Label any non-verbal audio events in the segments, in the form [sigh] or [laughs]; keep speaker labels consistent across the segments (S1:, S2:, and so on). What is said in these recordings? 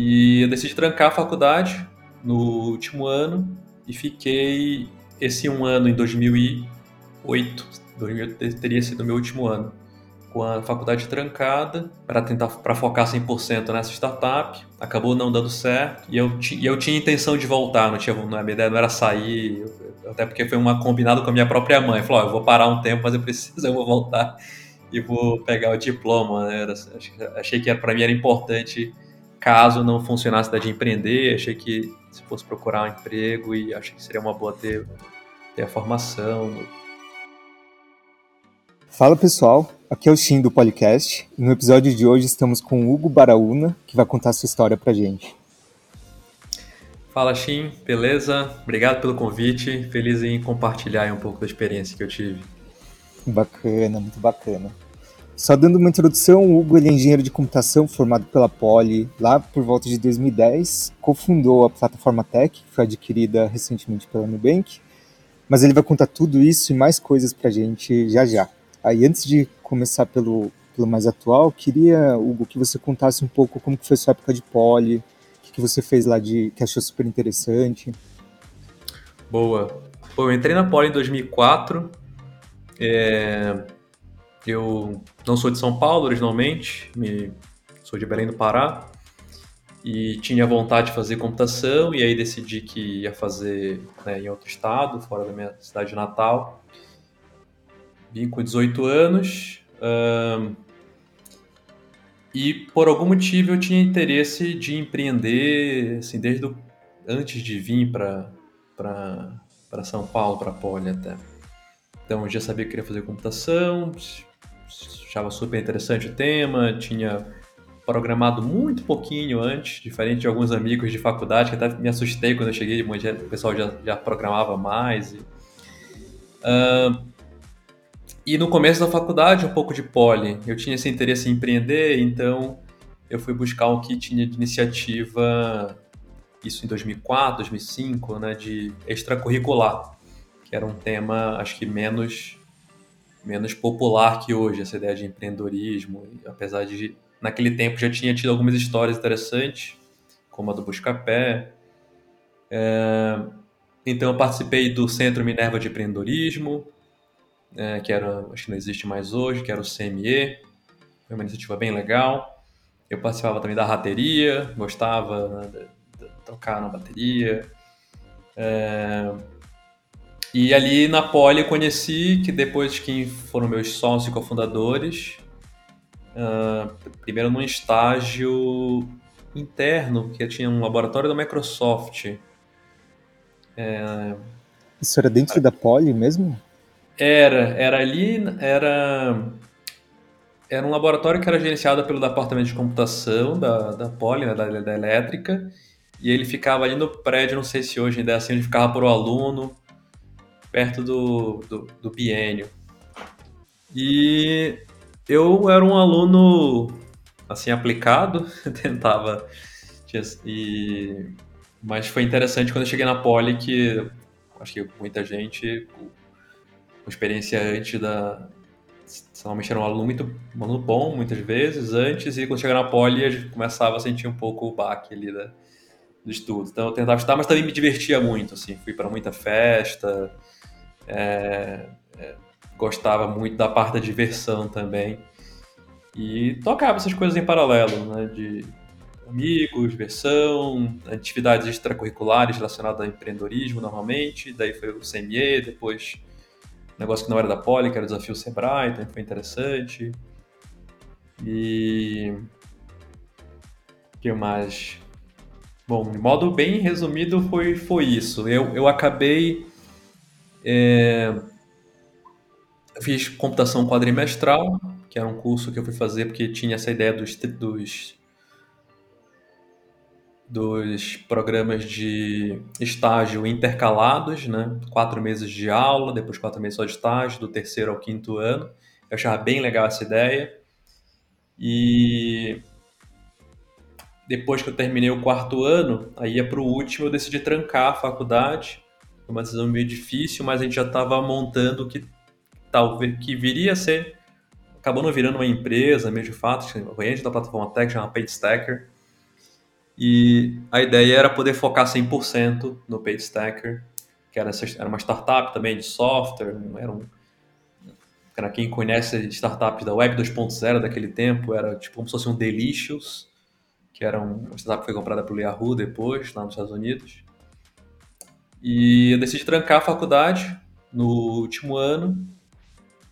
S1: E eu decidi trancar a faculdade no último ano e fiquei esse um ano em 2008, 2008 teria sido meu último ano, com a faculdade trancada para tentar para focar 100% nessa startup. Acabou não dando certo e eu, e eu tinha intenção de voltar, não tinha, a minha ideia não era sair, até porque foi uma combinado com a minha própria mãe. Falou: oh, eu vou parar um tempo, mas eu preciso, eu vou voltar e vou pegar o diploma. Né? Era, achei que para mim era importante caso não funcionasse da de empreender, achei que se fosse procurar um emprego e acho que seria uma boa ter, ter a formação.
S2: Fala pessoal, aqui é o Shin do podcast no episódio de hoje estamos com o Hugo Baraúna, que vai contar sua história pra gente.
S1: Fala Shin, beleza? Obrigado pelo convite, feliz em compartilhar um pouco da experiência que eu tive.
S2: Bacana, muito bacana. Só dando uma introdução, o Hugo ele é engenheiro de computação formado pela Poli lá por volta de 2010, cofundou a plataforma Tech, que foi adquirida recentemente pela Nubank, mas ele vai contar tudo isso e mais coisas pra gente já já. Aí antes de começar pelo, pelo mais atual, queria, Hugo, que você contasse um pouco como que foi sua época de Poli, o que, que você fez lá de que achou super interessante.
S1: Boa. Bom, eu entrei na Poli em 2004, é eu não sou de São Paulo originalmente, me, sou de Belém do Pará e tinha vontade de fazer computação e aí decidi que ia fazer né, em outro estado, fora da minha cidade natal. Vim com 18 anos e por algum motivo eu tinha interesse de empreender, assim, desde antes de vir para para São Paulo, para a Poli até. Então eu já sabia que queria fazer computação, achava super interessante o tema, tinha programado muito pouquinho antes, diferente de alguns amigos de faculdade, que até me assustei quando eu cheguei, o pessoal já, já programava mais. E, uh, e no começo da faculdade, um pouco de poli. Eu tinha esse interesse em empreender, então eu fui buscar o que tinha de iniciativa, isso em 2004, 2005, né, de extracurricular, que era um tema, acho que menos menos popular que hoje, essa ideia de empreendedorismo, apesar de naquele tempo já tinha tido algumas histórias interessantes, como a do Buscapé. É, então eu participei do Centro Minerva de Empreendedorismo, é, que era, acho que não existe mais hoje, que era o CME, foi uma iniciativa bem legal. Eu participava também da rateria, gostava né, de, de tocar na bateria. É, e ali na Poli eu conheci, que depois quem foram meus sócios e cofundadores, uh, primeiro num estágio interno, que tinha um laboratório da Microsoft.
S2: É... Isso era dentro da Poli mesmo?
S1: Era, era ali, era era um laboratório que era gerenciado pelo departamento de computação da, da Poli, né, da, da elétrica, e ele ficava ali no prédio, não sei se hoje ainda é assim, ele ficava por o aluno, perto do, do, do biênio. E eu era um aluno assim aplicado, [laughs] tentava e mas foi interessante quando eu cheguei na Poli que acho que muita gente com experiência antes da normalmente era um aluno muito um aluno bom muitas vezes antes e quando chegava na Poli a gente começava a sentir um pouco o baque ali da, do estudo. Então eu tentava estudar, mas também me divertia muito assim, fui para muita festa, é, é, gostava muito da parte da diversão também. E tocava essas coisas em paralelo, né? De amigos, diversão, atividades extracurriculares relacionadas ao empreendedorismo normalmente. Daí foi o CME, depois negócio que não era da Poli, que era o desafio Sebrae, também foi interessante. E. O que mais? Bom, de modo bem resumido, foi, foi isso. Eu, eu acabei é, eu fiz computação quadrimestral, que era um curso que eu fui fazer porque tinha essa ideia dos, dos, dos programas de estágio intercalados, né? Quatro meses de aula, depois quatro meses só de estágio, do terceiro ao quinto ano. Eu achava bem legal essa ideia. E depois que eu terminei o quarto ano, aí ia para o último, eu decidi trancar a faculdade foi uma decisão meio difícil, mas a gente já estava montando que talvez que viria a ser acabou não virando uma empresa, meio de fato, a gente da plataforma Tech chama PageStacker. E a ideia era poder focar 100% no PageStacker, que era, era uma startup também de software, era um, para quem conhece startups da Web 2.0 daquele tempo, era tipo como se fosse um Delicious, que era uma startup que foi comprada pelo Yahoo depois, lá nos Estados Unidos. E eu decidi trancar a faculdade no último ano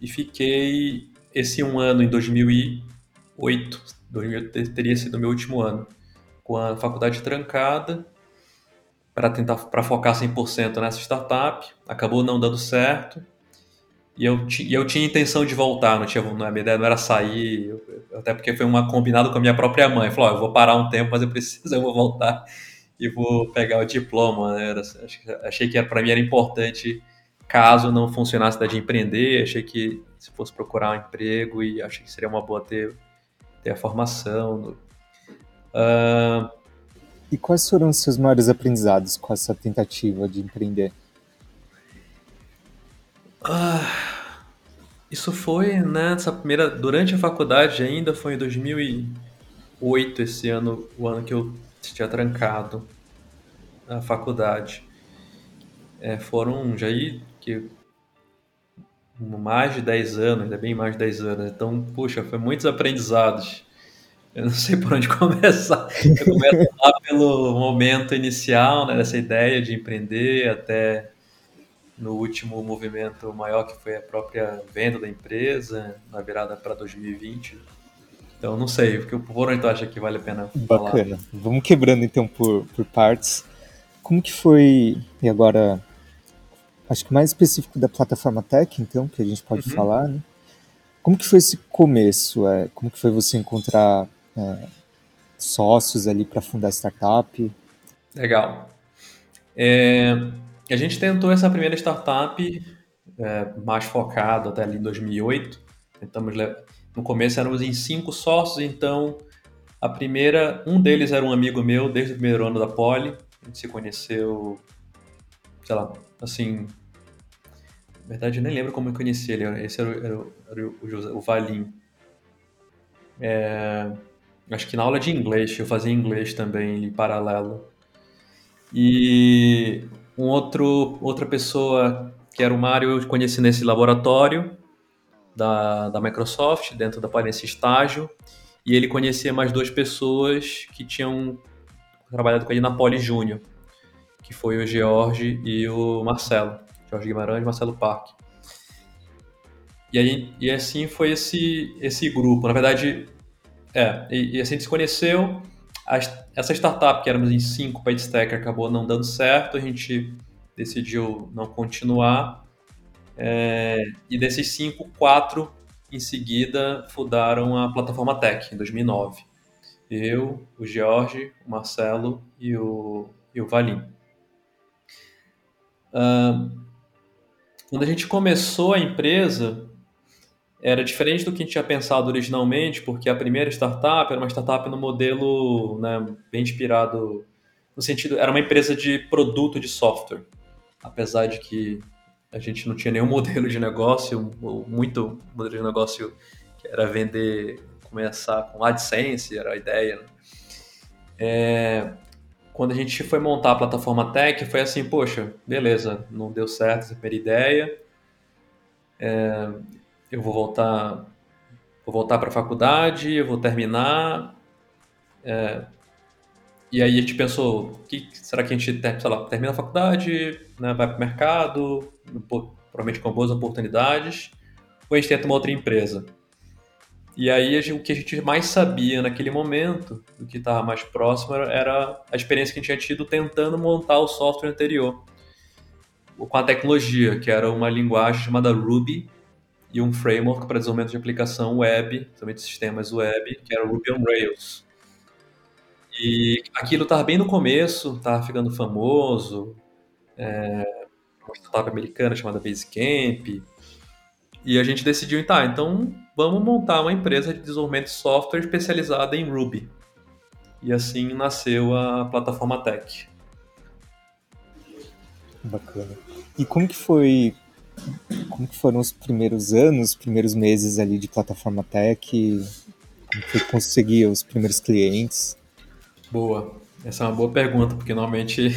S1: e fiquei esse um ano em 2008, 2008 teria sido meu último ano, com a faculdade trancada para tentar para focar 100% nessa startup. Acabou não dando certo. E eu, e eu tinha intenção de voltar, não tinha, não, a minha ideia não era sair, eu, até porque foi uma combinado com a minha própria mãe. Falou: oh, eu vou parar um tempo, mas eu preciso, eu vou voltar e vou pegar o diploma. Né? Era, achei que para mim era importante, caso não funcionasse da de empreender, achei que se fosse procurar um emprego e achei que seria uma boa ter, ter a formação.
S2: Uh... E quais foram os seus maiores aprendizados com essa tentativa de empreender?
S1: Ah, isso foi nessa né, primeira. Durante a faculdade ainda, foi em 2008, esse ano, o ano que eu tinha trancado a faculdade. É, foram já aí que mais de 10 anos, ainda bem mais de 10 anos. Então, puxa, foi muitos aprendizados. Eu não sei por onde [laughs] começar. Eu começo lá pelo momento inicial, né, dessa ideia de empreender, até no último movimento maior que foi a própria venda da empresa, na virada para 2020. Então, não sei, porque por onde tu acha que vale a pena
S2: falar? Bacana. Vamos quebrando então por, por partes. Como que foi, e agora, acho que mais específico da plataforma Tech, então, que a gente pode uhum. falar, né? Como que foi esse começo? É, como que foi você encontrar é, sócios ali para fundar a startup?
S1: Legal. É, a gente tentou essa primeira startup é, mais focado até ali em 2008. Tentamos, no começo éramos em cinco sócios, então a primeira, um deles era um amigo meu desde o primeiro ano da Poli. A gente se conheceu, sei lá, assim. Na verdade, eu nem lembro como eu conheci ele. Esse era, era, era o, José, o Valim. É, acho que na aula de inglês, eu fazia inglês também em paralelo. E um outro, outra pessoa, que era o Mário, eu conheci nesse laboratório da, da Microsoft, dentro da nesse estágio, e ele conhecia mais duas pessoas que tinham trabalhado com ele na Poli Júnior, que foi o George e o Marcelo, Jorge Guimarães e Marcelo Parque. E, aí, e assim foi esse, esse grupo. Na verdade, é, e, e assim a gente se conheceu, essa startup, que éramos em cinco para acabou não dando certo, a gente decidiu não continuar. É, e desses cinco, quatro em seguida fundaram a plataforma Tech, em 2009. Eu, o George, o Marcelo e o, e o Valim. Quando a gente começou a empresa, era diferente do que a gente tinha pensado originalmente, porque a primeira startup era uma startup no modelo né, bem inspirado, no sentido, era uma empresa de produto de software, apesar de que a gente não tinha nenhum [laughs] modelo de negócio, muito modelo de negócio que era vender, começar com AdSense, era a ideia. Né? É, quando a gente foi montar a plataforma Tech, foi assim, poxa, beleza, não deu certo essa primeira ideia, é, eu vou voltar vou voltar para a faculdade, eu vou terminar. É, e aí a gente pensou, que, será que a gente lá, termina a faculdade, né, vai para o mercado, provavelmente com boas oportunidades, ou a gente tenta uma outra empresa? E aí o que a gente mais sabia naquele momento, o que estava mais próximo, era a experiência que a gente tinha tido tentando montar o software anterior com a tecnologia, que era uma linguagem chamada Ruby, e um framework para desenvolvimento de aplicação web, também de sistemas web, que era Ruby on Rails. E aquilo estava bem no começo, estava ficando famoso, é, uma startup americana chamada Basecamp, e a gente decidiu, tá, então vamos montar uma empresa de desenvolvimento de software especializada em Ruby. E assim nasceu a plataforma Tech.
S2: Bacana. E como que foi como que foram os primeiros anos, os primeiros meses ali de plataforma tech? Como foi conseguir os primeiros clientes?
S1: Boa. Essa é uma boa pergunta, porque normalmente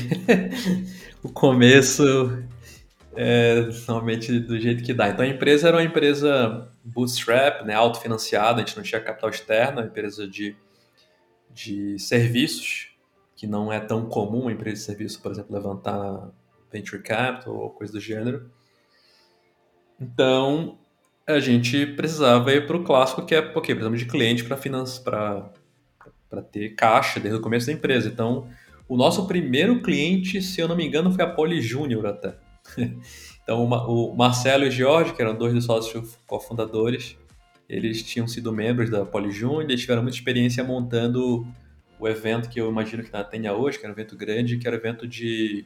S1: [laughs] o começo é normalmente do jeito que dá. Então a empresa era uma empresa bootstrap, né, autofinanciada, a gente não tinha capital externo, uma empresa de, de serviços, que não é tão comum uma empresa de serviço, por exemplo, levantar venture capital ou coisa do gênero. Então a gente precisava ir para o clássico que é, porque precisamos de cliente para para ter caixa desde o começo da empresa. Então, o nosso primeiro cliente, se eu não me engano, foi a Poli Júnior até. [laughs] então, o Marcelo e o Jorge, que eram dois dos sócios cofundadores, eles tinham sido membros da Poli Júnior, eles tiveram muita experiência montando o evento que eu imagino que tenha hoje, que era um evento grande, que era um evento de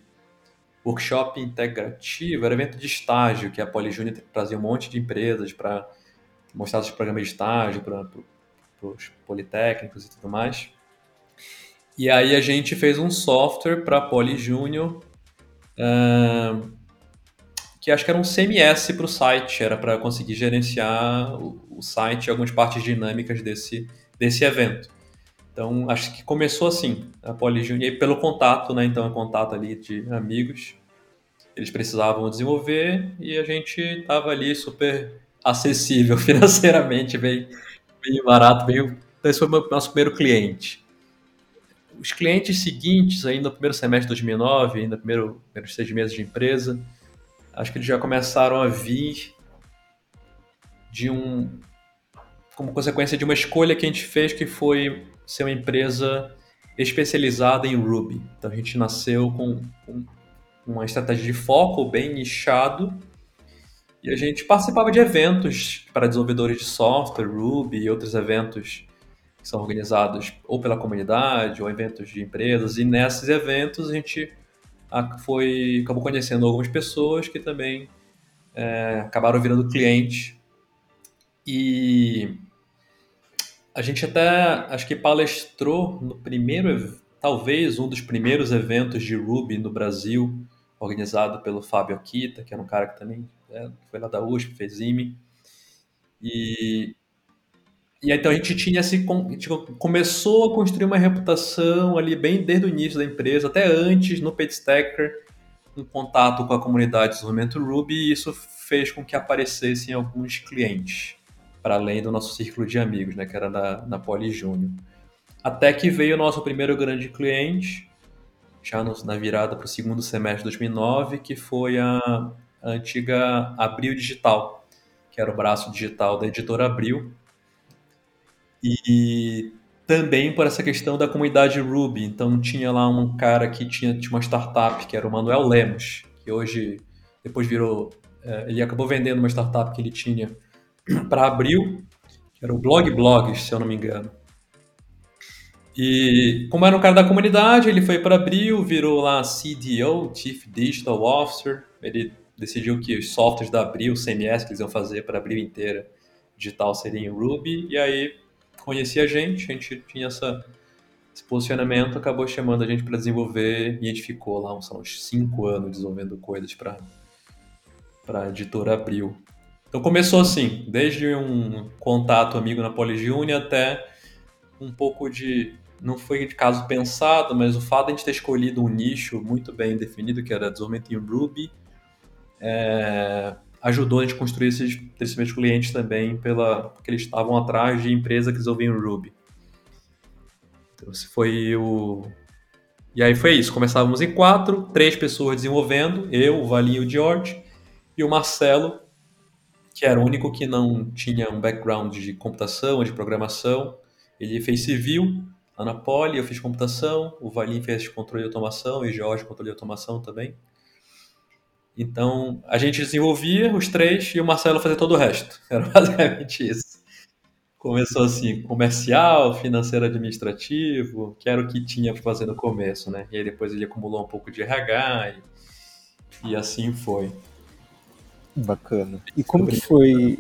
S1: workshop integrativo, era um evento de estágio, que a Poli Júnior trazia um monte de empresas para mostrar os programas de estágio para os politécnicos e tudo mais. E aí a gente fez um software para Poli Júnior, uh, que acho que era um CMS para o site, era para conseguir gerenciar o, o, site e algumas partes dinâmicas desse, desse evento. Então, acho que começou assim, a Poli Júnior, e pelo contato, né? Então, é contato ali de amigos. Eles precisavam desenvolver e a gente estava ali super acessível [laughs] financeiramente, bem, bem barato, bem... Então, esse foi o nosso primeiro cliente. Os clientes seguintes, ainda no primeiro semestre de 2009, ainda no primeiro, primeiros seis meses de empresa, acho que eles já começaram a vir de um como consequência de uma escolha que a gente fez que foi ser uma empresa especializada em Ruby. Então a gente nasceu com, com uma estratégia de foco bem nichado e a gente participava de eventos para desenvolvedores de software, Ruby e outros eventos que são organizados ou pela comunidade ou eventos de empresas. E nesses eventos a gente foi acabou conhecendo algumas pessoas que também é, acabaram virando clientes. E a gente até acho que palestrou no primeiro, talvez um dos primeiros eventos de Ruby no Brasil, organizado pelo Fábio Akita, que era um cara que também é, foi lá da USP, fez IME. E, e então a gente tinha gente começou a construir uma reputação ali bem desde o início da empresa, até antes, no PageStacker, um contato com a comunidade de desenvolvimento Ruby, e isso fez com que aparecessem alguns clientes para além do nosso círculo de amigos, né, que era na, na Poli Júnior. Até que veio o nosso primeiro grande cliente, já no, na virada para o segundo semestre de 2009, que foi a, a antiga Abril Digital, que era o braço digital da editora Abril. E também por essa questão da comunidade Ruby. Então tinha lá um cara que tinha, tinha uma startup, que era o Manuel Lemos, que hoje, depois virou. É, ele acabou vendendo uma startup que ele tinha [clears throat] para abril, que era o Blog Blogs, se eu não me engano. E como era um cara da comunidade, ele foi para abril, virou lá CDO, Chief Digital Officer. Ele decidiu que os softwares da Abril, CMS que eles iam fazer para Abril inteira, digital seria em Ruby. E aí conhecia a gente, a gente tinha essa, esse posicionamento, acabou chamando a gente para desenvolver e a gente ficou lá uns, uns cinco anos desenvolvendo coisas para a editora Abril. Então começou assim, desde um contato amigo na Polyjune até um pouco de. Não foi de caso pensado, mas o fato de a gente ter escolhido um nicho muito bem definido, que era desenvolvimento em Ruby, é, ajudou a gente construir esses, esses clientes também, pela, porque eles estavam atrás de empresa que desenvolviam Ruby. Então, esse foi o. E aí foi isso. Começávamos em quatro, três pessoas desenvolvendo, eu, o Valinho e o George, e o Marcelo, que era o único que não tinha um background de computação, de programação. Ele fez civil lá na Poli, eu fiz computação, o Valim fez controle de automação e o Jorge controle de automação também. Então, a gente desenvolvia os três e o Marcelo fazia todo o resto. [laughs] Era basicamente isso. Começou assim, comercial, financeiro administrativo, que era o que tinha para fazer no começo, né? E aí depois ele acumulou um pouco de RH e, e assim foi.
S2: Bacana. E como que foi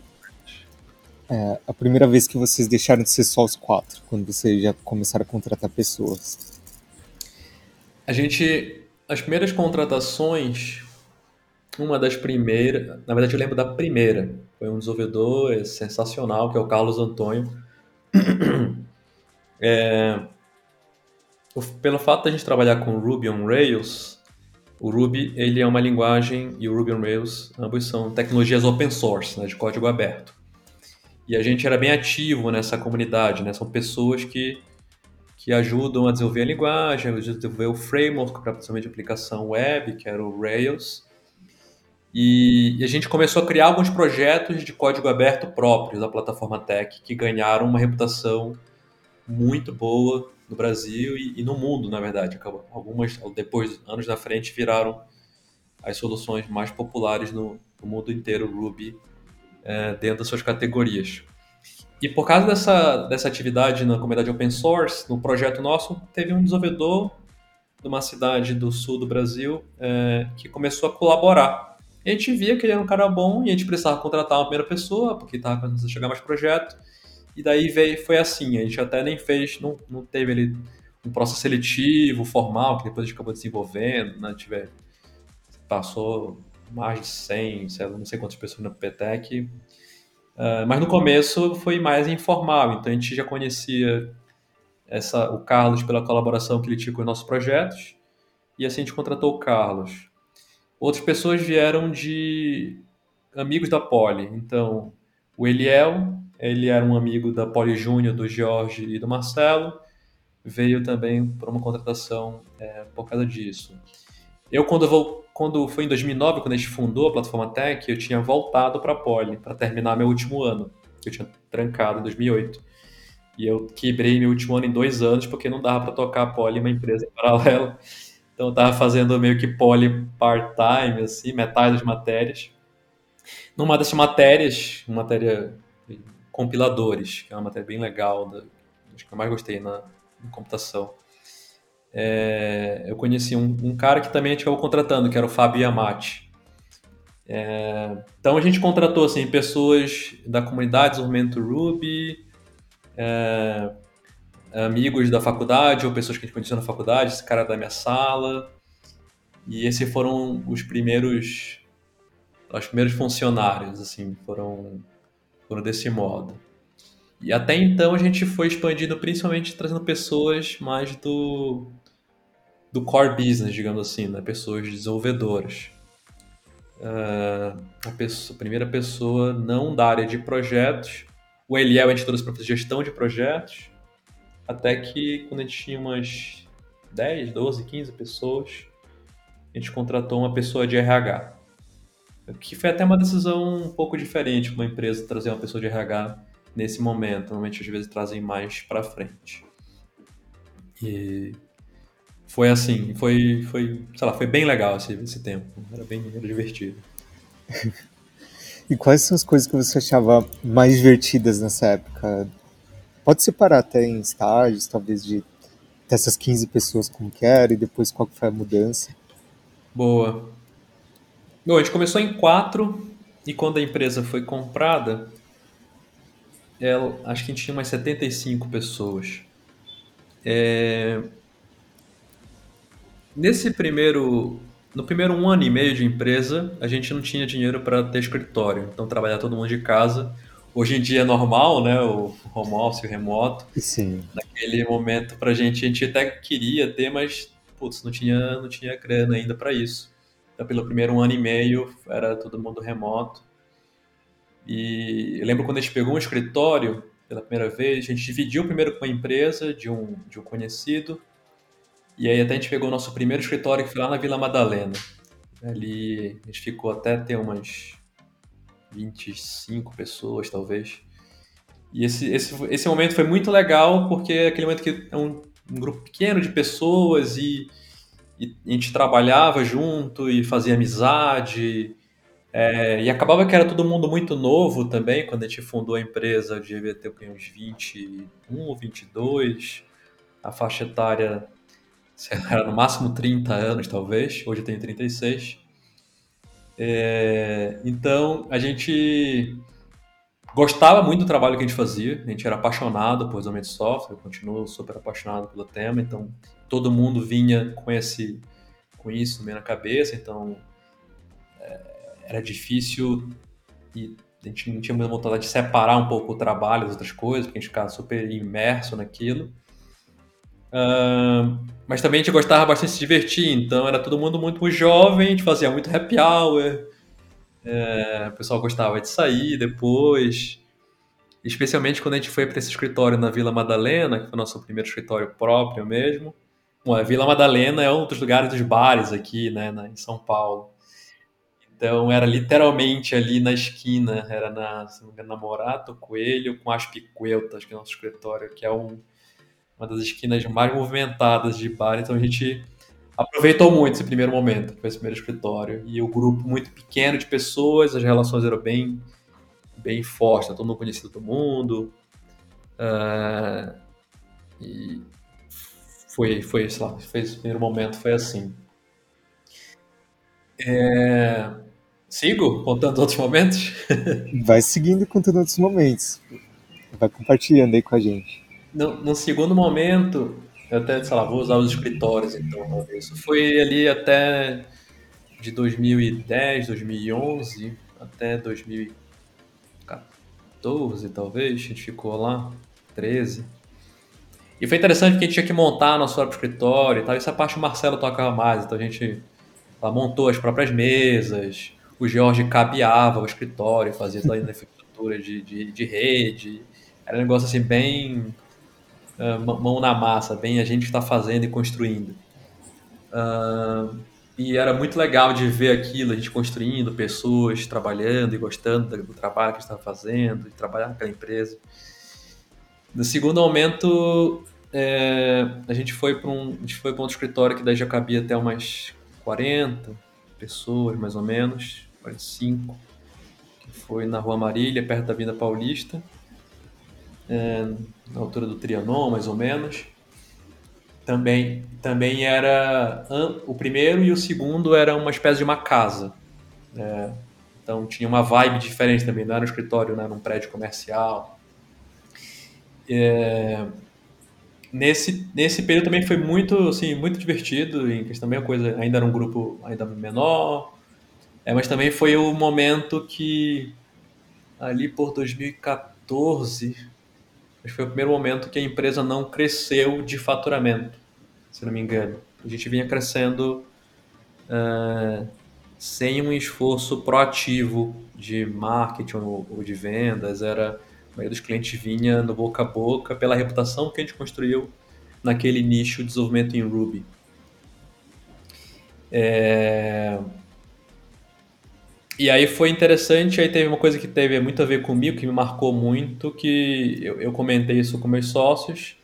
S2: é, a primeira vez que vocês deixaram de ser só os quatro, quando vocês já começaram a contratar pessoas?
S1: A gente, as primeiras contratações, uma das primeiras, na verdade eu lembro da primeira, foi um desenvolvedor sensacional, que é o Carlos Antônio. [clears throat] É, pelo fato de a gente trabalhar com Ruby on Rails, o Ruby ele é uma linguagem e o Ruby on Rails ambos são tecnologias open source, né, de código aberto. E a gente era bem ativo nessa comunidade, né? São pessoas que, que ajudam a desenvolver a linguagem, a desenvolver o framework para principalmente aplicação web, que era o Rails. E, e, a gente começou a criar alguns projetos de código aberto próprios da plataforma Tech, que ganharam uma reputação muito boa no Brasil e, e no mundo, na verdade. Algumas, depois, anos na frente, viraram as soluções mais populares no, no mundo inteiro, Ruby, é, dentro das suas categorias. E por causa dessa, dessa atividade na comunidade open source, no projeto nosso, teve um desenvolvedor de uma cidade do sul do Brasil é, que começou a colaborar. E a gente via que ele era um cara bom e a gente precisava contratar uma primeira pessoa, porque estava começando a chegar mais projeto. E daí veio, foi assim, a gente até nem fez, não, não teve ali um processo seletivo, formal, que depois a gente acabou desenvolvendo, né? Tiver, passou mais de 100, sei lá, não sei quantas pessoas na PTEC. Uh, ah, mas no começo foi mais informal, então a gente já conhecia essa, o Carlos pela colaboração que ele tinha com os nossos projetos, e assim a gente contratou o Carlos. Outras pessoas vieram de amigos da Poli, então o Eliel, ele era um amigo da Poli Júnior, do Jorge e do Marcelo, veio também para uma contratação é, por causa disso. Eu, quando, vou, quando foi em 2009, quando a gente fundou a plataforma Tech, eu tinha voltado para a Poli para terminar meu último ano. Eu tinha trancado em 2008. E eu quebrei meu último ano em dois anos, porque não dava para tocar a Poli uma empresa [laughs] em paralelo. Então eu estava fazendo meio que Poli part-time, assim, metade das matérias. Numa dessas matérias, uma matéria compiladores, que é uma matéria bem legal, da, acho que eu mais gostei na, na computação. É, eu conheci um, um, cara que também a gente acabou contratando, que era o Fábio Yamati. É, então a gente contratou assim, pessoas da comunidade de desenvolvimento Ruby, é, amigos da faculdade ou pessoas que a gente conheceu na faculdade, esse cara da minha sala. E esses foram os primeiros os primeiros funcionários, assim, foram foram desse modo. E até então a gente foi expandindo principalmente trazendo pessoas mais do, do core business, digamos assim, né? pessoas desenvolvedoras. Uh, a, pessoa, a, primeira pessoa não da área de projetos. O Eliel a gente trouxe para gestão de projetos. Até que quando a gente tinha umas 10, 12, 15 pessoas, a gente contratou uma pessoa de RH. Que foi até uma decisão um pouco diferente uma empresa trazer uma pessoa de RH nesse momento. Normalmente, às vezes, trazem mais para frente. E foi assim, foi, foi, sei lá, foi bem legal esse, esse tempo. Era bem era divertido. [laughs]
S2: e quais são as coisas que você achava mais divertidas nessa época? Pode separar até em estágios, talvez, de dessas 15 pessoas como que era e depois qual foi a mudança.
S1: Boa. Bom, a gente começou em quatro e quando a empresa foi comprada, ela, acho que a gente tinha umas 75 pessoas. É... Nesse primeiro, no primeiro um ano e meio de empresa, a gente não tinha dinheiro para ter escritório, então trabalhar todo mundo de casa. Hoje em dia é normal, né? O home office, o remoto.
S2: Sim.
S1: Naquele momento, para a gente, a gente até queria ter, mas putz, não tinha, não tinha grana ainda para isso. Então, pelo primeiro um ano e meio, era todo mundo remoto. E eu lembro quando a gente pegou um escritório pela primeira vez, a gente dividiu primeiro com uma empresa de um, de um conhecido, e aí até a gente pegou o nosso primeiro escritório que foi lá na Vila Madalena. Ali a gente ficou até ter umas 25 pessoas, talvez. E esse, esse, esse momento foi muito legal, porque é aquele momento que é um, um grupo pequeno de pessoas e e a gente trabalhava junto e fazia amizade. É, e acabava que era todo mundo muito novo também, quando a gente fundou a empresa, eu devia ter uns 21 ou 22. A faixa etária era no máximo 30 anos, talvez. Hoje eu tenho 36. É, então, a gente gostava muito do trabalho que a gente fazia. A gente era apaixonado por desenvolvimento de software, eu continuo super apaixonado pelo tema. Então, todo mundo vinha com esse com isso meio na cabeça, então é, era difícil e a gente não tinha muita vontade de separar um pouco o trabalho das outras coisas, porque a gente ficava super imerso naquilo. Uh, mas também a gente gostava bastante de se divertir, então era todo mundo muito, jovem, a gente fazia muito happy hour, é, o pessoal gostava de sair depois, especialmente quando a gente foi para esse escritório na Vila Madalena, que foi o nosso primeiro escritório próprio mesmo. Bom, a Vila Madalena é um dos lugares dos bares aqui, né, na, em São Paulo. Então era literalmente ali na esquina, era na, se não me engano, na Morato Coelho com as Picueltas, que é o nosso escritório, que é um, uma das esquinas mais movimentadas de bar. Então a gente aproveitou muito esse primeiro momento, esse primeiro escritório. E o grupo muito pequeno de pessoas, as relações eram bem, bem fortes, todo mundo conhecia todo mundo. Uh, e foi, foi, sei lá, foi esse primeiro momento, foi assim. É... Sigo contando outros momentos? [laughs]
S2: Vai seguindo contando outros momentos. Vai compartilhando aí com a gente.
S1: No, no segundo momento, eu até, sei lá, vou usar os escritórios então. Isso foi ali até de 2010, 2011 até 2014, talvez, a gente ficou lá, 13. E foi interessante porque a gente tinha que montar nosso próprio escritório e tal. Essa parte o Marcelo tocava mais, então a gente lá, montou as próprias mesas, o Jorge cabeava o escritório, fazia toda a [laughs] infraestrutura de, de, de rede. Era um negócio assim bem uh, mão na massa, bem a gente está fazendo e construindo. Uh, e era muito legal de ver aquilo, a gente construindo, pessoas trabalhando e gostando do trabalho que estava fazendo, de trabalhar naquela empresa. No segundo aumento, é, a gente foi para um, a gente foi para um escritório que daí já cabia até umas 40 pessoas, mais ou menos, 45, que foi na Rua Marília, perto da Vinda Paulista é, na altura do Trianon, mais ou menos. Também, também era o primeiro e o segundo era uma espécie de uma casa. É, então tinha uma vibe diferente também, não era um escritório, né, era um prédio comercial. É, nesse, nesse período também foi muito, assim, muito divertido, em questão a coisa, ainda era um grupo ainda menor, é, mas também foi o momento que ali por 2014 Acho que foi o primeiro momento que a empresa não cresceu de faturamento, se não me engano. A gente vinha crescendo uh, sem um esforço proativo de marketing ou, ou de vendas. Era, a maioria dos clientes vinha no boca a boca pela reputação que a gente construiu naquele nicho de desenvolvimento em Ruby. É, e aí foi interessante, aí teve uma coisa que teve muito a ver comigo, que me marcou muito, que eu, eu comentei isso com meus sócios,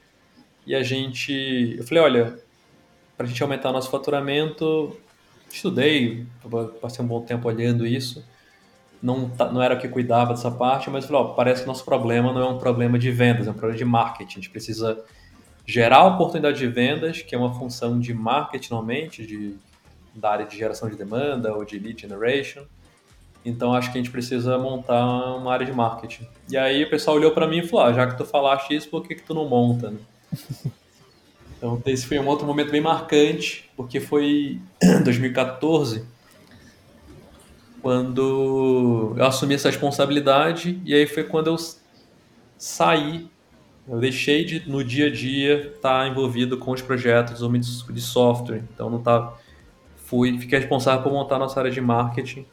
S1: e a gente... Eu falei, olha, para a gente aumentar nosso faturamento, estudei, passei um bom tempo olhando isso, não, não era o que cuidava dessa parte, mas falei, ó, parece que nosso problema não é um problema de vendas, é um problema de marketing. A gente precisa gerar oportunidade de vendas, que é uma função de marketing normalmente, de, da área de geração de demanda ou de lead generation, então acho que a gente precisa montar uma área de marketing. E aí o pessoal olhou para mim e falou: ah, já que tu falaste isso, por que, que tu não monta? Né? [laughs] então esse foi um outro momento bem marcante, porque foi 2014 quando eu assumi essa responsabilidade e aí foi quando eu saí, eu deixei de no dia a dia estar tá envolvido com os projetos de software, então não tá fui fiquei responsável por montar nossa área de marketing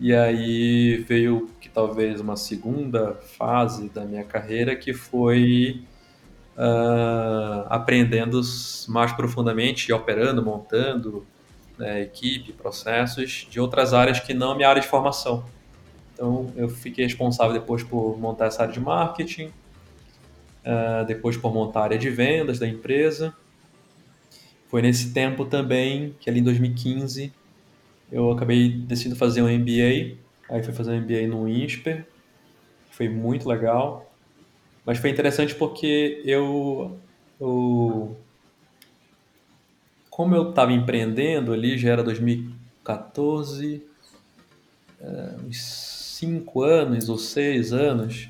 S1: e aí veio que talvez uma segunda fase da minha carreira que foi uh, aprendendo mais profundamente, operando, montando né, equipe, processos de outras áreas que não minha área de formação. Então eu fiquei responsável depois por montar essa área de marketing, uh, depois por montar a área de vendas da empresa. Foi nesse tempo também que ali em 2015 eu acabei decidindo fazer um MBA, aí fui fazer um MBA no INSPER, foi muito legal, mas foi interessante porque eu, eu como eu estava empreendendo ali, já era 2014, é, uns 5 anos ou 6 anos,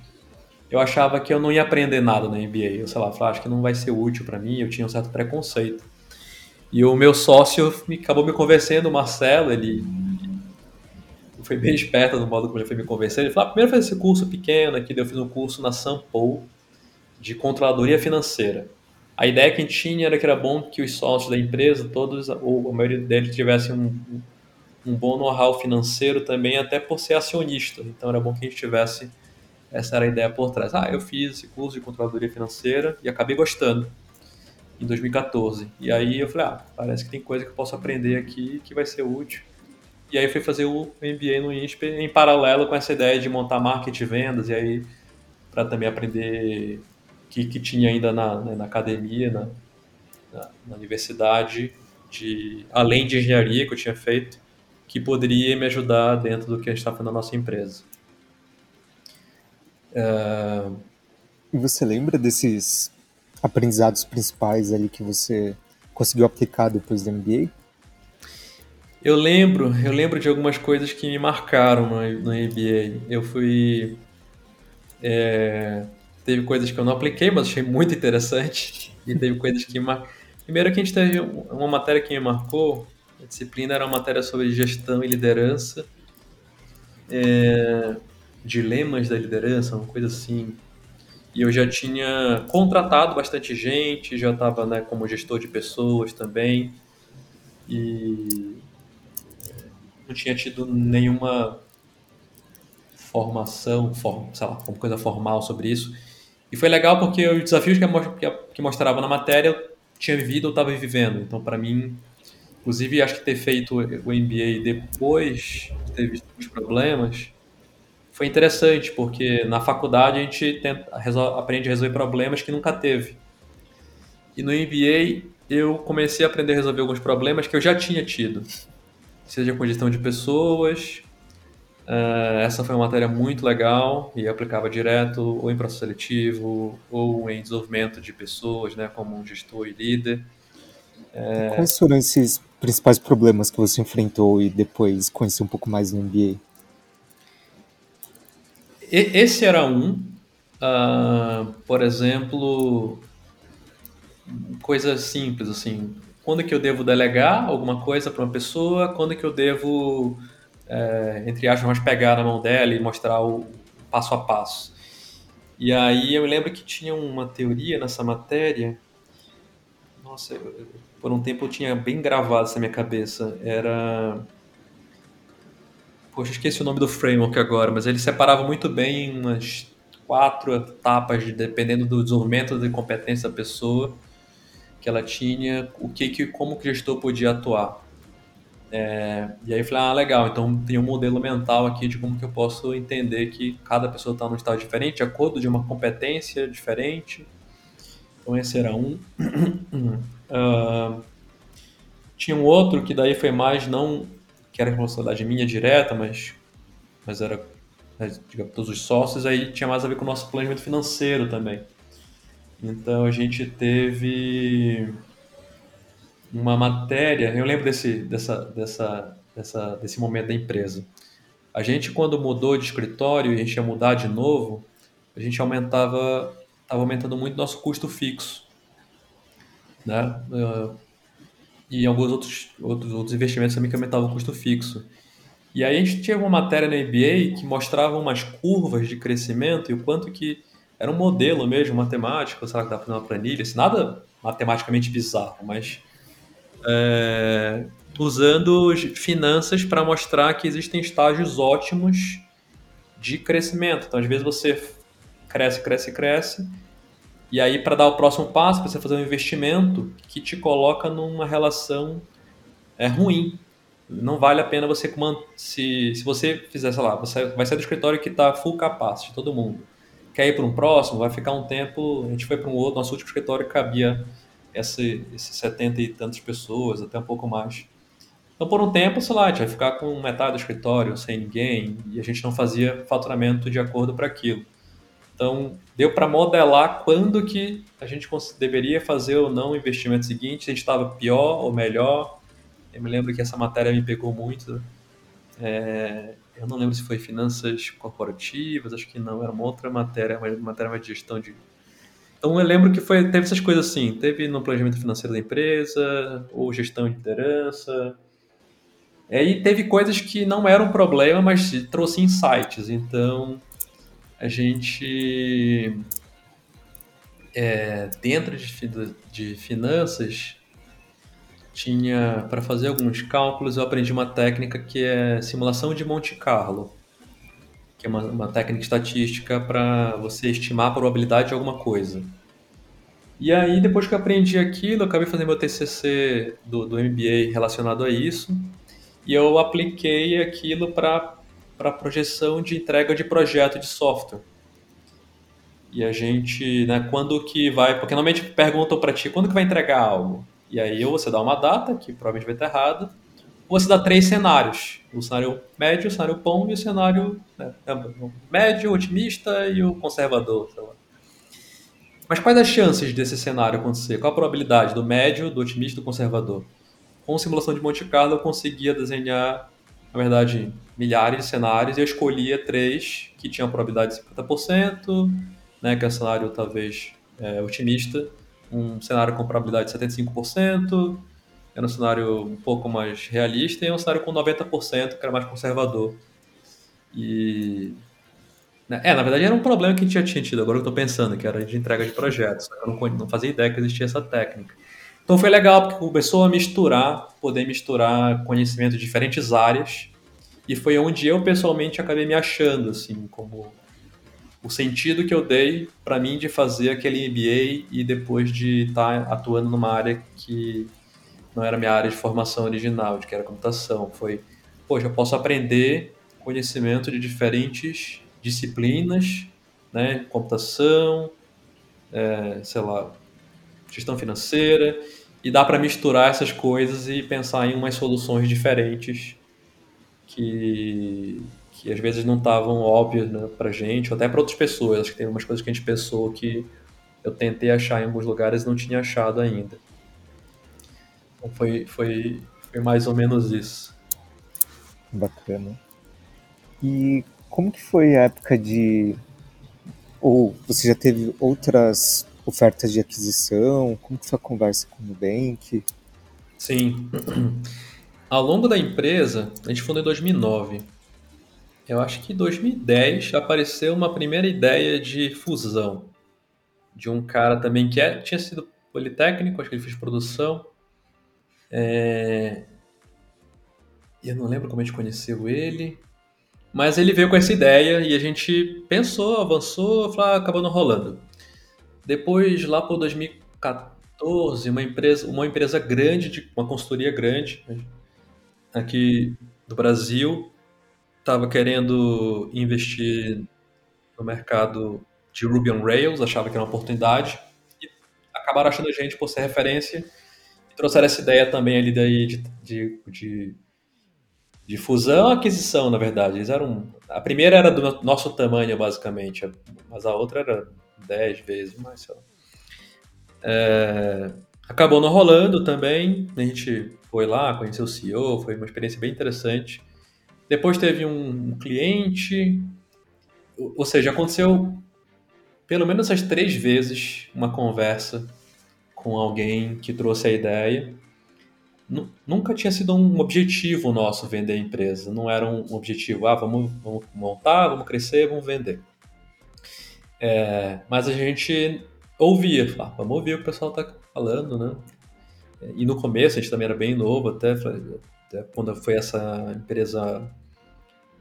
S1: eu achava que eu não ia aprender nada no MBA. Eu, sei lá, falava, acho que não vai ser útil para mim, eu tinha um certo preconceito. E o meu sócio me, acabou me convencendo, o Marcelo, ele, foi bem esperto no modo como ele foi me convencer. Ele falou: ah, primeiro faz esse curso pequeno aqui, eu fiz um curso na Sampo de controladoria financeira. a ideia que a gente tinha era que era bom que os sócios da empresa, todos, ou a maioria deles, tivessem um, um bom know-how financeiro também, até por ser acionista. Então era bom que a gente tivesse, essa era a ideia por trás. Ah, eu fiz esse curso de controladoria financeira e acabei gostando em 2014. E aí eu falei, ah, parece que tem coisa que eu posso aprender aqui que vai ser útil. E aí fui fazer o MBA no INSPE em paralelo com essa ideia de montar marketing vendas, e aí para também aprender que, que tinha ainda na, né, na academia, na, na, na, universidade, de, além de engenharia que eu tinha feito, que poderia me ajudar dentro do que a gente está fazendo na nossa empresa.
S2: Uh... Você lembra desses aprendizados principais ali que você conseguiu aplicar depois do MBA?
S1: Eu lembro, eu lembro de algumas coisas que me marcaram no, no MBA. Eu fui é, teve coisas que eu não apliquei, mas achei muito interessante. E teve coisas que mar... Primeiro que a gente teve uma matéria que me marcou, a disciplina era uma matéria sobre gestão e liderança, é... dilemas da liderança, uma coisa assim. E eu já tinha contratado bastante gente, já estava né, como gestor de pessoas também, e não tinha tido nenhuma formação, form, sei lá, alguma coisa formal sobre isso. E foi legal porque os desafios que, que mostrava na matéria eu tinha vivido ou estava vivendo. Então, para mim, inclusive, acho que ter feito o MBA depois de ter visto os problemas foi interessante, porque na faculdade a gente tenta, aprende a resolver problemas que nunca teve. E no MBA eu comecei a aprender a resolver alguns problemas que eu já tinha tido, seja com gestão de pessoas, Uh, essa foi uma matéria muito legal e aplicava direto ou em processo seletivo ou em desenvolvimento de pessoas, né, como um gestor e líder.
S2: Quais foram esses principais problemas que você enfrentou e depois conheceu um pouco mais no MBA?
S1: Esse era um. Uh, por exemplo, coisas simples assim. Quando que eu devo delegar alguma coisa para uma pessoa? Quando que eu devo é, entre aspas, pegar na mão dela e mostrar o passo a passo. E aí eu me lembro que tinha uma teoria nessa matéria, nossa, eu, por um tempo eu tinha bem gravado essa minha cabeça, era... Poxa, esqueci o nome do framework agora, mas ele separava muito bem umas quatro etapas, dependendo do desenvolvimento de competência da pessoa que ela tinha, o que, que como o gestor podia atuar. É, e aí eu falei, ah, legal, então tem um modelo mental aqui de como que eu posso entender que cada pessoa está num estado diferente, de acordo de uma competência diferente. Então esse era um. uh, [clears throat] tinha um outro que daí foi mais não que era responsabilidade minha direta, mas, mas era digamos, todos os sócios, aí tinha mais a ver com o nosso planejamento financeiro também. Então a gente teve uma matéria, eu lembro desse, dessa, dessa, dessa, desse momento da empresa. A gente, quando mudou de escritório e a gente ia mudar de novo, a gente aumentava, estava aumentando muito nosso custo fixo. Né? E alguns outros, outros, outros investimentos também que aumentavam o custo fixo. E aí a gente tinha uma matéria na MBA que mostrava umas curvas de crescimento e o quanto que era um modelo mesmo matemático, sei lá, que dava para uma planilha, assim, nada matematicamente bizarro, mas é, usando finanças para mostrar que existem estágios ótimos de crescimento. Então, às vezes você cresce, cresce, cresce, e aí para dar o próximo passo, você fazer um investimento que te coloca numa relação é, ruim. Não vale a pena você se se você fizer, sei lá, você vai ser do escritório que está full capacity, todo mundo. Quer ir para um próximo, vai ficar um tempo. A gente foi para um outro, nosso último escritório cabia esse, esses 70 e tantas pessoas, até um pouco mais. Então, por um tempo, sei lá, a gente vai ficar com metade do escritório sem ninguém e a gente não fazia faturamento de acordo para aquilo. Então, deu para modelar quando que a gente deveria fazer ou não o investimento seguinte, se a gente estava pior ou melhor. Eu me lembro que essa matéria me pegou muito. É, eu não lembro se foi finanças corporativas, acho que não, era uma outra matéria, uma matéria mais de gestão de então eu lembro que foi, teve essas coisas assim, teve no planejamento financeiro da empresa, ou gestão de liderança. E aí teve coisas que não eram problema, mas trouxe insights. Então a gente é, dentro de, de finanças, tinha para fazer alguns cálculos, eu aprendi uma técnica que é simulação de Monte Carlo, que é uma, uma técnica estatística para você estimar a probabilidade de alguma coisa. E aí, depois que eu aprendi aquilo, eu acabei fazendo meu TCC do, do MBA relacionado a isso, e eu apliquei aquilo para projeção de entrega de projeto de software. E a gente, né, quando que vai, porque normalmente perguntam para ti, quando que vai entregar algo? E aí ou você dá uma data, que provavelmente vai estar errada, ou você dá três cenários. O cenário médio, o cenário bom e o cenário né, médio, otimista e o conservador, sei lá. Mas quais as chances desse cenário acontecer? Qual a probabilidade do médio, do otimista e do conservador? Com simulação de Monte Carlo eu conseguia desenhar, na verdade, milhares de cenários e eu escolhia três que tinham probabilidade de 50%, né, que é um cenário talvez é, otimista, um cenário com probabilidade de 75%, era um cenário um pouco mais realista, e um cenário com 90%, que era mais conservador. E. Né, é, na verdade era um problema que a gente já tinha tido, agora eu estou pensando, que era de entrega de projetos. Eu não, não fazia ideia que existia essa técnica. Então foi legal, porque começou a misturar, poder misturar conhecimento de diferentes áreas, e foi onde eu pessoalmente acabei me achando, assim, como o sentido que eu dei para mim de fazer aquele MBA e depois de estar tá atuando numa área que não era minha área de formação original, de que era computação. Foi, poxa, eu posso aprender conhecimento de diferentes disciplinas, né? Computação, é, sei lá, gestão financeira, e dá para misturar essas coisas e pensar em umas soluções diferentes que que às vezes não estavam óbvias né, para gente, ou até para outras pessoas. Acho que tem umas coisas que a gente pensou que eu tentei achar em alguns lugares e não tinha achado ainda. Então foi, foi, foi mais ou menos isso.
S2: Bacana. E como que foi a época de. Ou você já teve outras ofertas de aquisição? Como que foi a conversa com o Nubank?
S1: Sim. [clears throat] Ao longo da empresa, a gente fundou em 2009 eu acho que em 2010 apareceu uma primeira ideia de fusão de um cara também que é, tinha sido politécnico, acho que ele fez produção. É... Eu não lembro como a gente conheceu ele, mas ele veio com essa ideia e a gente pensou, avançou, falou, ah, acabou não rolando. Depois, lá por 2014, uma empresa, uma empresa grande, de, uma consultoria grande aqui do Brasil, estava querendo investir no mercado de Ruby on Rails, achava que era uma oportunidade, e acabaram achando a gente por ser referência e trouxeram essa ideia também ali daí de, de, de, de fusão aquisição, na verdade. Eles eram, a primeira era do nosso tamanho, basicamente, mas a outra era 10 vezes mais, sei lá. É, acabou não rolando também, a gente foi lá, conheceu o CEO, foi uma experiência bem interessante. Depois teve um, cliente, ou seja, aconteceu pelo menos essas três vezes uma conversa com alguém que trouxe a ideia. Nunca tinha sido um objetivo nosso vender a empresa. Não era um objetivo, ah, vamos, vamos montar, vamos crescer, vamos vender. É, mas a gente ouvia, ah, vamos ouvir o que o pessoal está falando, né? E no começo a gente também era bem novo, até, até quando foi essa empresa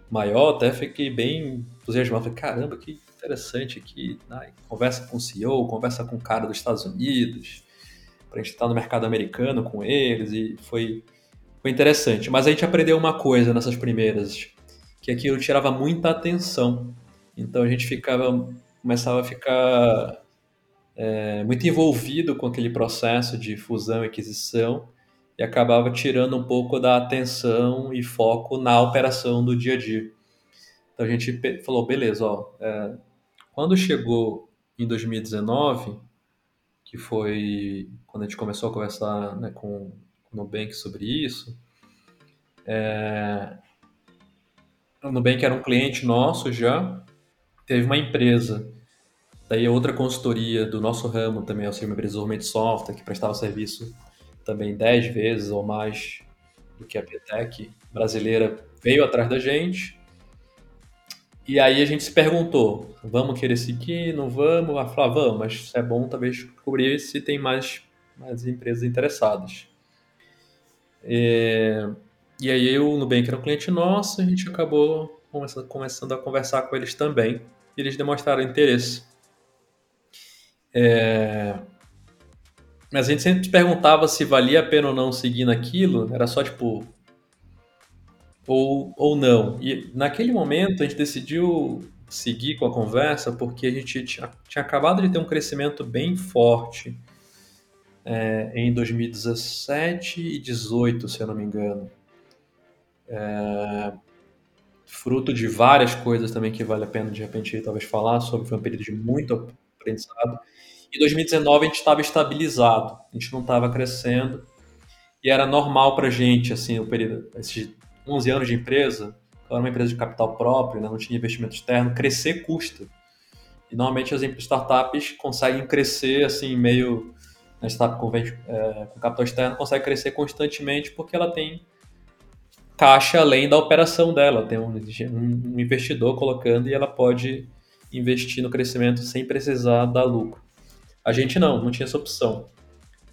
S1: maior, até fiquei bem entusiasmado. Falei, caramba, que interessante aqui. Né? Conversa com o CEO, conversa com o cara dos Estados Unidos, para a gente estar no mercado americano com eles, e foi, foi interessante. Mas a gente aprendeu uma coisa nessas primeiras, que aquilo tirava muita atenção. Então a gente ficava, começava a ficar é, muito envolvido com aquele processo de fusão e aquisição, e acabava tirando um pouco da atenção e foco na operação do dia a dia. Então a gente falou, beleza, ó, é, quando chegou em 2019, que foi quando a gente começou a conversar né, com, com o Nubank sobre isso, é, o Nubank era um cliente nosso já, teve uma empresa, daí outra consultoria do nosso ramo também, ou seja, uma empresa de software que prestava serviço também 10 vezes ou mais do que a Petec brasileira veio atrás da gente. E aí a gente se perguntou, vamos querer seguir, não vamos? Ela falou, ah, vamos, mas é bom talvez descobrir se tem mais, mais empresas interessadas. É, e aí o Nubank era um cliente nosso, a gente acabou começando a conversar com eles também, e eles demonstraram interesse. É, mas a gente sempre perguntava se valia a pena ou não seguir naquilo, era só tipo, ou, ou não. E naquele momento a gente decidiu seguir com a conversa porque a gente tinha, tinha acabado de ter um crescimento bem forte é, em 2017 e 2018, se eu não me engano. É, fruto de várias coisas também que vale a pena de repente talvez falar sobre. Foi um período de muito aprendizado. Em 2019 a gente estava estabilizado, a gente não estava crescendo e era normal para gente assim o período esses 11 anos de empresa, era uma empresa de capital próprio, né, não tinha investimento externo, crescer custa. E normalmente as startups conseguem crescer assim, meio. A startup com, é, com capital externo consegue crescer constantemente porque ela tem caixa além da operação dela. Tem um, um investidor colocando e ela pode investir no crescimento sem precisar dar lucro. A gente não, não tinha essa opção.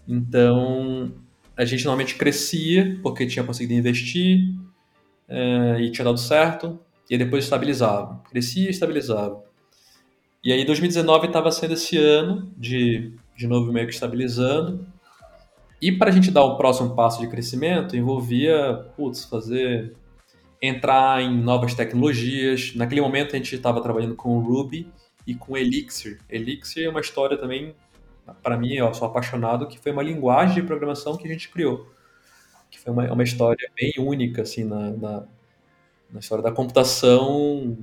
S1: Então, a gente normalmente crescia porque tinha conseguido investir, é, e tinha dado certo, e depois estabilizava. Crescia e estabilizava. E aí 2019 estava sendo esse ano de, de novo meio que estabilizando. E para a gente dar o próximo passo de crescimento, envolvia, putz, fazer entrar em novas tecnologias. Naquele momento a gente estava trabalhando com Ruby e com Elixir. Elixir é uma história também, para mim, eu sou apaixonado, que foi uma linguagem de programação que a gente criou que foi uma, uma história bem única assim na, na, na, história da computação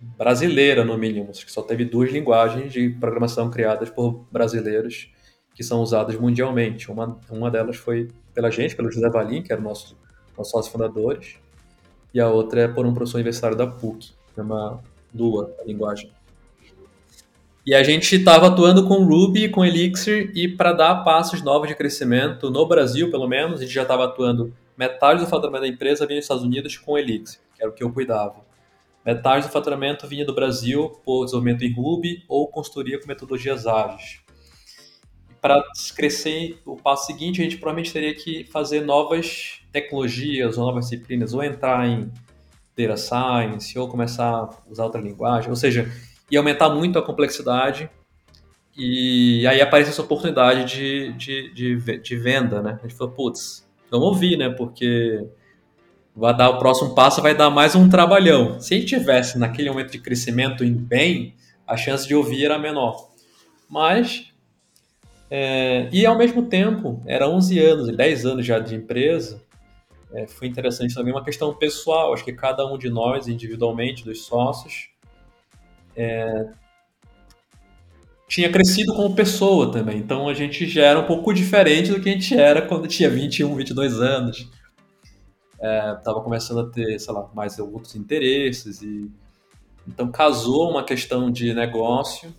S1: brasileira no mínimo acho que só teve duas linguagens de programação criadas por brasileiros que são usadas mundialmente uma, uma delas foi pela gente pelo José Valim que era o nosso nossos sócios fundadores e a outra é por um professor universitário da PUC chama Lua a linguagem e a gente estava atuando com Ruby, com Elixir, e para dar passos novos de crescimento, no Brasil pelo menos, a gente já estava atuando metade do faturamento da empresa vinha dos Estados Unidos com Elixir, que era o que eu cuidava. Metade do faturamento vinha do Brasil por desenvolvimento em Ruby ou consultoria com metodologias ágeis. Para crescer o passo seguinte, a gente provavelmente teria que fazer novas tecnologias ou novas disciplinas, ou entrar em data science, ou começar a usar outra linguagem. Ou seja, ia aumentar muito a complexidade e aí aparece essa oportunidade de, de, de, de venda, né? A gente falou, putz, vamos ouvir, né? Porque vai dar o próximo passo, vai dar mais um trabalhão. Se a gente tivesse naquele momento de crescimento em bem, a chance de ouvir era menor. Mas, é, e ao mesmo tempo, era 11 anos, 10 anos já de empresa, é, foi interessante também uma questão pessoal. Acho que cada um de nós, individualmente, dos sócios, é, tinha crescido como pessoa também. Então a gente já era um pouco diferente do que a gente era quando tinha 21, 22 anos. É, tava começando a ter, sei lá, mais outros interesses e então casou uma questão de negócio,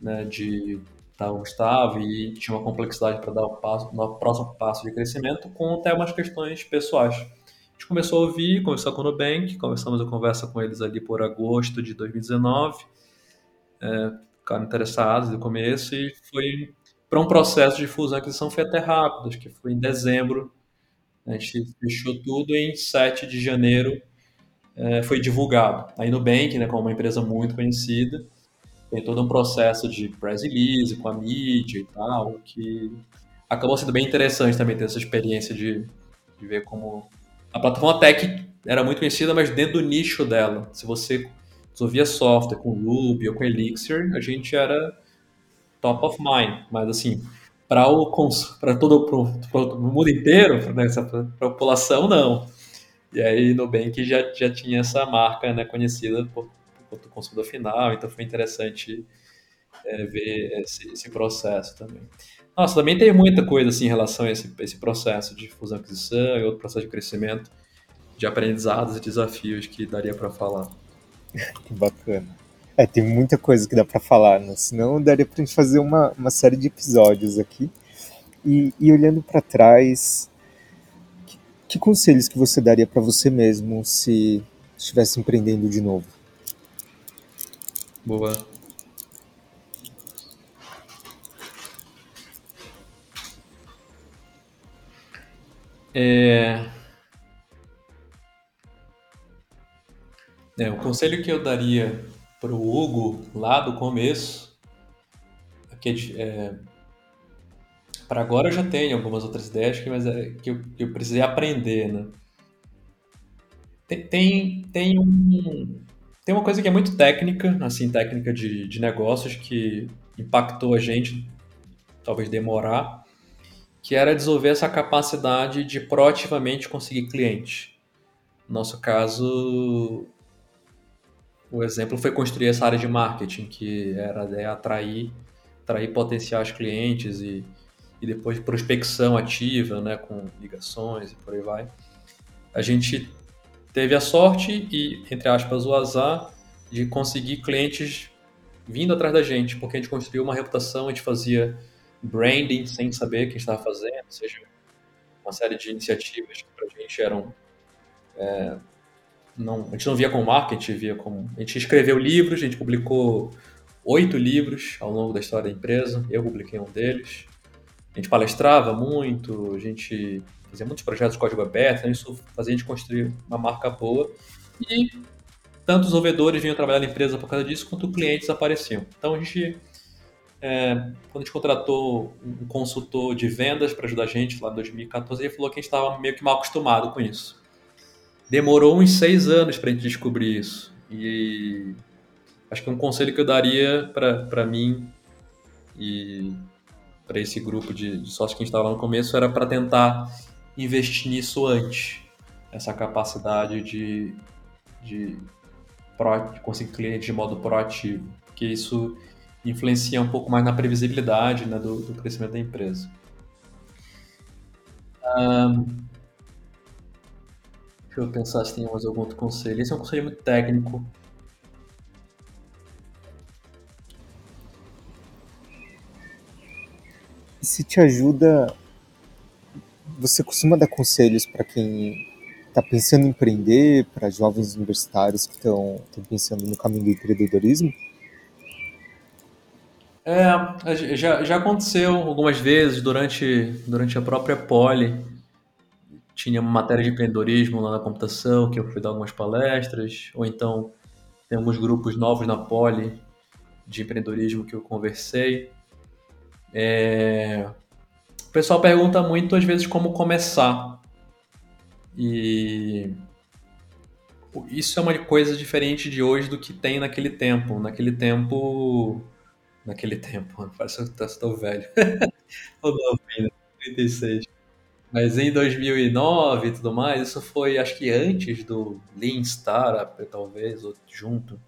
S1: né, de tá, Gustavo e tinha uma complexidade para dar o, passo, o próximo passo de crescimento com até umas questões pessoais. A gente começou a ouvir, começou com o Nubank, começamos a conversa com eles ali por agosto de 2019, é, ficaram interessados no começo e foi para um processo de fusão e aquisição foi até rápido, acho que foi em dezembro, a gente fechou tudo em 7 de janeiro é, foi divulgado. Aí Nubank, né, como uma empresa muito conhecida, tem todo um processo de press release com a mídia e tal, que acabou sendo bem interessante também ter essa experiência de, de ver como a plataforma Tech era muito conhecida, mas dentro do nicho dela. Se você desenvolvia software com Ruby ou com Elixir, a gente era top of mind. Mas assim, para o para todo o mundo inteiro, para a população, não. E aí Nubank já, já tinha essa marca né, conhecida por, por consumidor final, então foi interessante é, ver esse, esse, processo também. Nossa, também tem muita coisa assim em relação a esse, esse processo de fusão aquisição e outro processo de crescimento, de aprendizados e desafios que daria para falar.
S2: Que bacana. É, tem muita coisa que dá para falar, né? Senão daria pra gente fazer uma, uma série de episódios aqui. E, e olhando para trás, que, que, conselhos que você daria para você mesmo se estivesse empreendendo de novo?
S1: Boa. É... é... o conselho que eu daria para o Hugo lá do começo, é que é, para agora eu já tenho algumas outras ideias, mas é que eu, eu precisei aprender, né? Tem, tem, tem, um, tem uma coisa que é muito técnica, assim, técnica de, de negócios que impactou a gente, talvez demorar, que era desenvolver essa capacidade de proativamente conseguir cliente. No nosso caso, o exemplo foi construir essa área de marketing, que era é, atrair, atrair potenciais clientes e, e depois prospecção ativa, né, com ligações e por aí vai. A gente teve a sorte e, entre aspas, o azar de conseguir clientes vindo atrás da gente, porque a gente construiu uma reputação, a gente fazia branding sem saber o que estava fazendo, ou seja, uma série de iniciativas que para a gente eram. É, não, a gente não via como marketing, via como. A gente escreveu livros, a gente publicou oito livros ao longo da história da empresa, eu publiquei um deles. A gente palestrava muito, a gente fazia muitos projetos de código aberto, né? isso fazia a gente construir uma marca boa. E tanto os desenvolvedores vinham trabalhar na empresa por causa disso, quanto clientes apareciam. Então a gente é, quando a gente contratou um consultor de vendas para ajudar a gente lá em 2014, ele falou que a gente estava meio que mal acostumado com isso. Demorou uns seis anos para a gente descobrir isso. E acho que um conselho que eu daria para mim e para esse grupo de, de sócios que a gente estava lá no começo era para tentar investir nisso antes. Essa capacidade de, de, pro, de conseguir clientes de modo proativo. Porque isso influencia um pouco mais na previsibilidade né, do, do, crescimento da empresa. Um, deixa eu pensar se tem mais algum outro conselho. Esse é um conselho muito técnico.
S2: Se te ajuda, você costuma dar conselhos para quem está pensando em empreender, para jovens universitários que estão pensando no caminho do empreendedorismo?
S1: É, já, já aconteceu algumas vezes durante, durante a própria Poli. Tinha uma matéria de empreendedorismo lá na computação, que eu fui dar algumas palestras, ou então tem alguns grupos novos na Poli de empreendedorismo que eu conversei. É... O pessoal pergunta muito, às vezes, como começar. E isso é uma coisa diferente de hoje do que tem naquele tempo. Naquele tempo naquele tempo. [laughs] Parece que eu estou velho. [laughs] Ou ainda, 36. Mas em 2009 e tudo mais, isso foi acho que antes do Lean Startup, talvez, ou junto.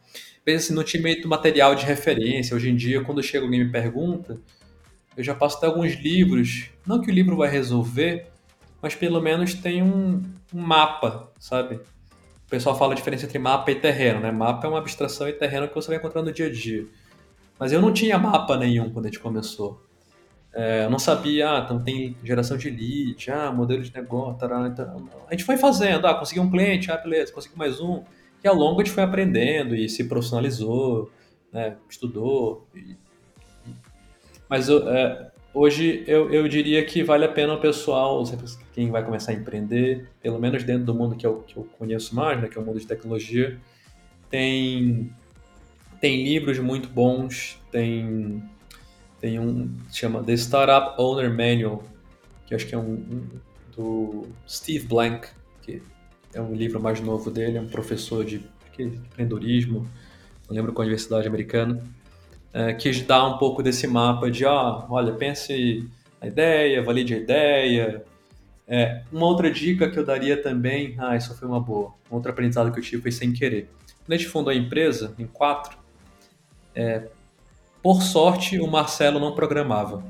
S1: Pensa assim, não tinha meio material de referência. Hoje em dia, quando chega alguém me pergunta, eu já passo até alguns livros. Não que o livro vai resolver, mas pelo menos tem um, um mapa, sabe? O pessoal fala a diferença entre mapa e terreno, né? Mapa é uma abstração e terreno que você vai encontrar no dia a dia. Mas eu não tinha mapa nenhum quando a gente começou. É, eu não sabia, ah, então tem geração de lead, ah, modelo de negócio, tará, tará. a gente foi fazendo, ah, consegui um cliente, ah, beleza, consegui mais um. E ao longo a gente foi aprendendo e se profissionalizou, né, estudou. E... Mas é, hoje eu, eu diria que vale a pena o pessoal, quem vai começar a empreender, pelo menos dentro do mundo que eu, que eu conheço mais, né, que é o mundo de tecnologia, tem tem livros muito bons, tem, tem um que chama The Startup Owner Manual, que acho que é um, um do Steve Blank, que é um livro mais novo dele, é um professor de, de empreendedorismo, não lembro qual universidade americana, é, que dá um pouco desse mapa de, ah, olha, pense na ideia, valide a ideia. É, uma outra dica que eu daria também, ah, isso foi uma boa, um outro aprendizado que eu tive foi sem querer. Quando a gente fundou a empresa, em quatro, é, por sorte, o Marcelo não programava.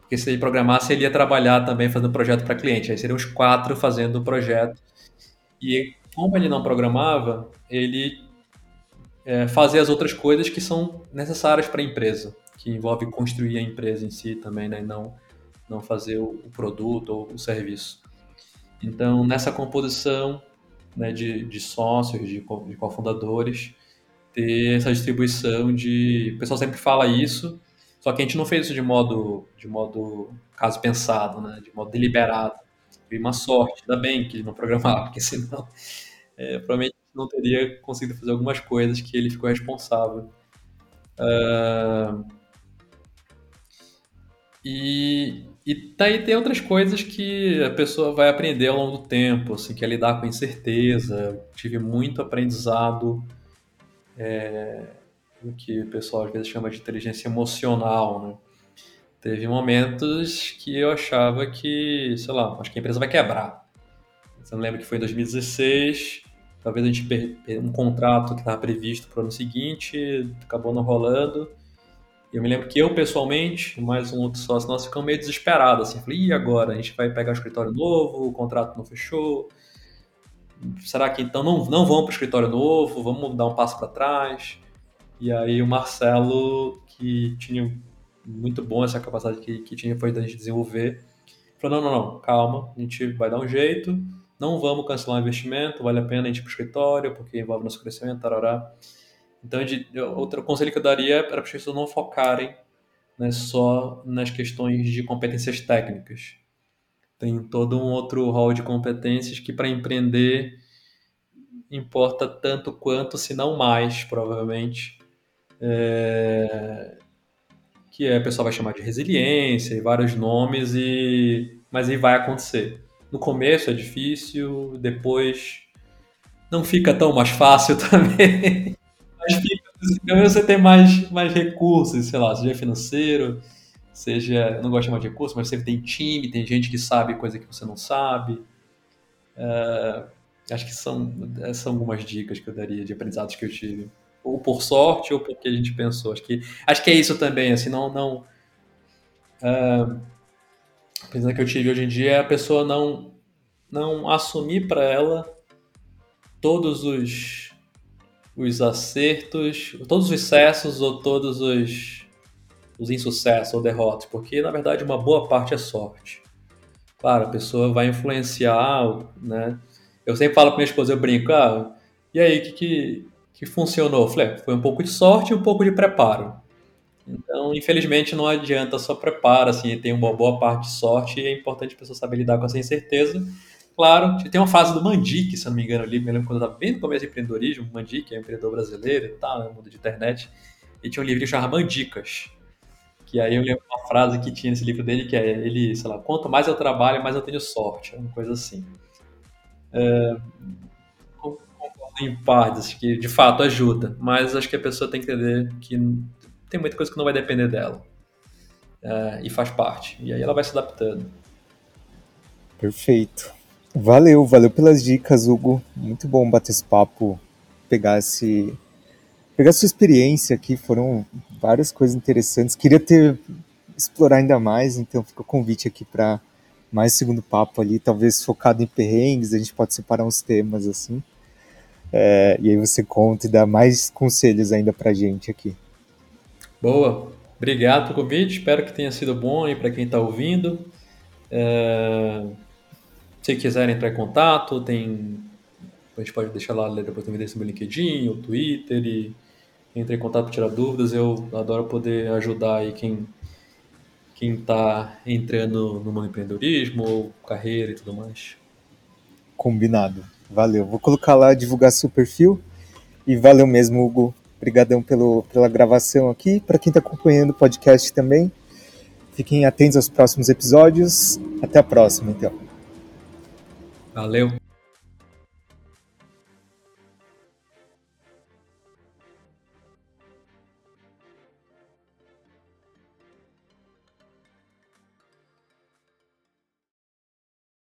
S1: Porque se ele programasse, ele ia trabalhar também fazendo projeto para cliente. Aí seriam os quatro fazendo o projeto. E como ele não programava, ele é, fazia as outras coisas que são necessárias para a empresa, que envolve construir a empresa em si também, né? E não, não fazer o, o produto ou o serviço. Então, nessa composição né, de, de sócios, de, de cofundadores, ter essa distribuição de. O pessoal sempre fala isso, só que a gente não fez isso de modo, de modo caso pensado, né? de modo deliberado. Foi uma sorte, ainda bem que não programava, [laughs] porque senão é, provavelmente não teria conseguido fazer algumas coisas que ele ficou responsável. Uh, e, e daí tem outras coisas que a pessoa vai aprender ao longo do tempo, assim, que é lidar com incerteza. tive muito aprendizado é, o que o pessoal às vezes chama de inteligência emocional, né? Teve momentos que eu achava que, sei lá, acho que a empresa vai quebrar. Você não lembra que foi em 2016, talvez a gente um contrato que estava previsto para o ano seguinte, acabou não rolando. Eu me lembro que eu, pessoalmente, mais um outro sócio nosso, ficamos meio desesperados, assim, falei, e agora? A gente vai pegar o escritório novo, o contrato não fechou, será que então não, não vamos para o escritório novo, vamos dar um passo para trás? E aí o Marcelo, que tinha muito bom essa capacidade que, que tinha foi da gente desenvolver, falou, não, não, não, calma, a gente vai dar um jeito, não vamos cancelar o investimento, vale a pena a gente ir para o escritório, porque envolve nosso crescimento, tarará. Então, de, outro conselho que eu daria era para as pessoas não focarem né, só nas questões de competências técnicas. Tem todo um outro rol de competências que para empreender importa tanto quanto, se não mais, provavelmente. É... Que é, a pessoa vai chamar de resiliência e vários nomes, e... mas aí vai acontecer. No começo é difícil, depois não fica tão mais fácil [laughs] também. mas fica, você tem mais, mais recursos, sei lá, seja financeiro, seja, eu não gosto de chamar de recurso, mas você tem time, tem gente que sabe coisa que você não sabe. É, acho que são, são algumas dicas que eu daria de aprendizados que eu tive. Ou por sorte, ou porque a gente pensou. Acho que, acho que é isso também, assim, não... não uh, a que eu tive hoje em dia é a pessoa não, não assumir para ela todos os, os acertos, todos os excessos ou todos os os insucessos ou derrotas, porque na verdade uma boa parte é sorte. Claro, a pessoa vai influenciar, né? Eu sempre falo para minha esposa, eu brinco, ah, e aí, o que, que, que funcionou? Eu falei, é, foi um pouco de sorte e um pouco de preparo. Então, infelizmente, não adianta só preparo, assim, tem uma boa parte de sorte e é importante a pessoa saber lidar com essa incerteza. Claro, tem uma frase do Mandic, se não me engano, ali, me lembro quando eu estava bem no começo de empreendedorismo, Mandic é um empreendedor brasileiro e tal, no mundo de internet, e tinha um livro chamado Mandicas, que aí eu lembro uma frase que tinha nesse livro dele, que é ele, sei lá, quanto mais eu trabalho, mais eu tenho sorte. Uma coisa assim. É, concordo em partes, que de fato ajuda, mas acho que a pessoa tem que entender que tem muita coisa que não vai depender dela. É, e faz parte. E aí ela vai se adaptando.
S2: Perfeito. Valeu, valeu pelas dicas, Hugo. Muito bom bater esse papo, pegar esse pegar sua experiência aqui, foram várias coisas interessantes. Queria ter explorar ainda mais, então fica o convite aqui para mais segundo papo ali, talvez focado em perrengues, a gente pode separar uns temas assim. É, e aí você conta e dá mais conselhos ainda pra gente aqui.
S1: Boa, obrigado pelo convite, espero que tenha sido bom aí para quem está ouvindo. É, se quiserem entrar em contato, tem a gente pode deixar lá depois também desse meu LinkedIn, o Twitter e entre em contato para tirar dúvidas. Eu adoro poder ajudar aí quem quem está entrando no mundo empreendedorismo, carreira e tudo mais.
S2: Combinado. Valeu. Vou colocar lá, divulgar seu perfil. E valeu mesmo, Hugo. Obrigadão pelo, pela gravação aqui. Para quem está acompanhando o podcast também, fiquem atentos aos próximos episódios. Até a próxima, então.
S1: Valeu.